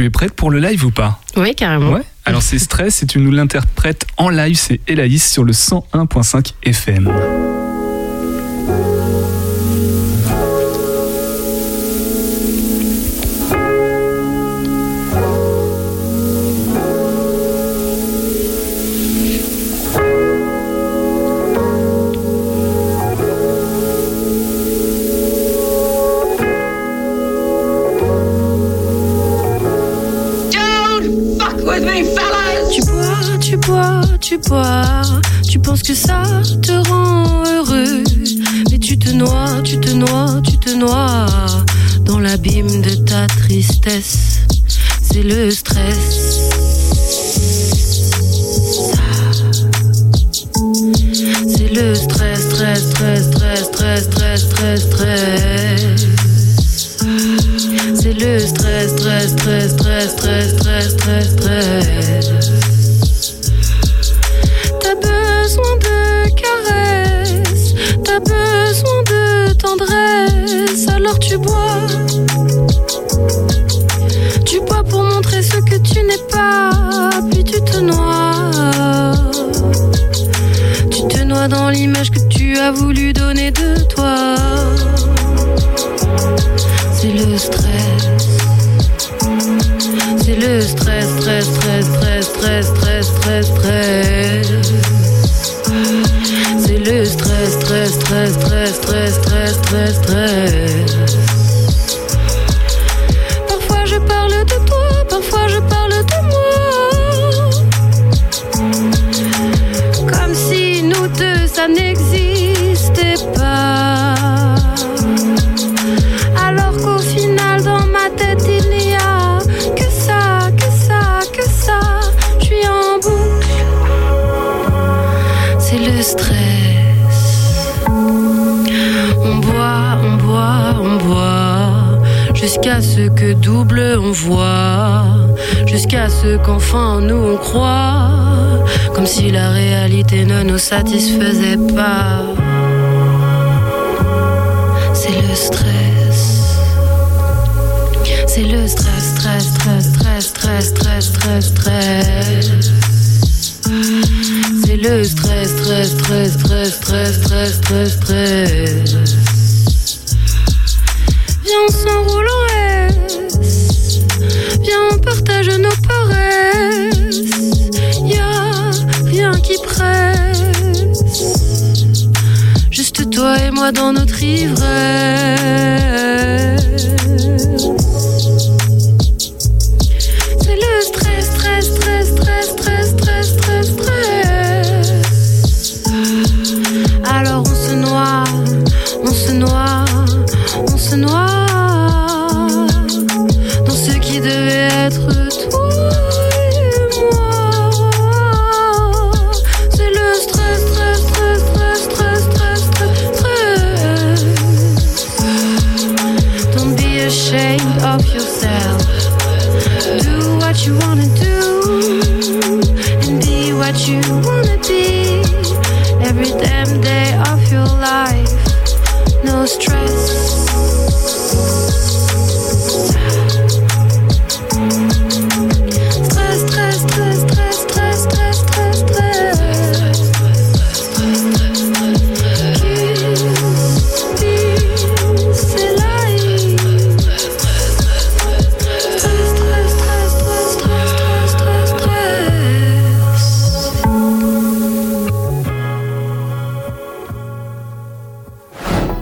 Tu es prête pour le live ou pas? Oui, carrément. Ouais. Alors c'est Stress et tu nous l'interprètes en live, c'est Elaïs sur le 101.5 FM. Tu bois, tu penses que ça te rend heureux. Mais tu te noies, tu te noies, tu te noies dans l'abîme de ta tristesse. C'est le stress. C'est le stress, stress, stress, stress, stress, stress, stress, stress. C'est le stress, stress, stress, stress, stress, stress, stress, stress. Besoin de tendresse, alors tu bois. Tu bois pour montrer ce que tu n'es pas, puis tu te noies. Tu te noies dans l'image que tu as voulu donner de toi. C'est le stress. C'est le stress, stress, stress, stress, stress, stress, stress, stress stress, stress, stress, stress, stress, stress. Parfois je parle de toi, parfois je parle de moi. Comme si nous deux, ça n'existait pas. Alors qu'au final, dans ma tête, il n'y a que ça, que ça, que ça. Je suis en boucle. C'est le stress. Jusqu'à ce que double on voit, jusqu'à ce qu'enfin nous on croit, comme si la réalité ne nous satisfaisait pas. C'est le stress, c'est le stress, stress, stress, stress, stress, stress, stress, stress. C'est le stress, stress, stress, stress, stress, stress, stress, stress. Toi et moi dans notre ivresse. you wanna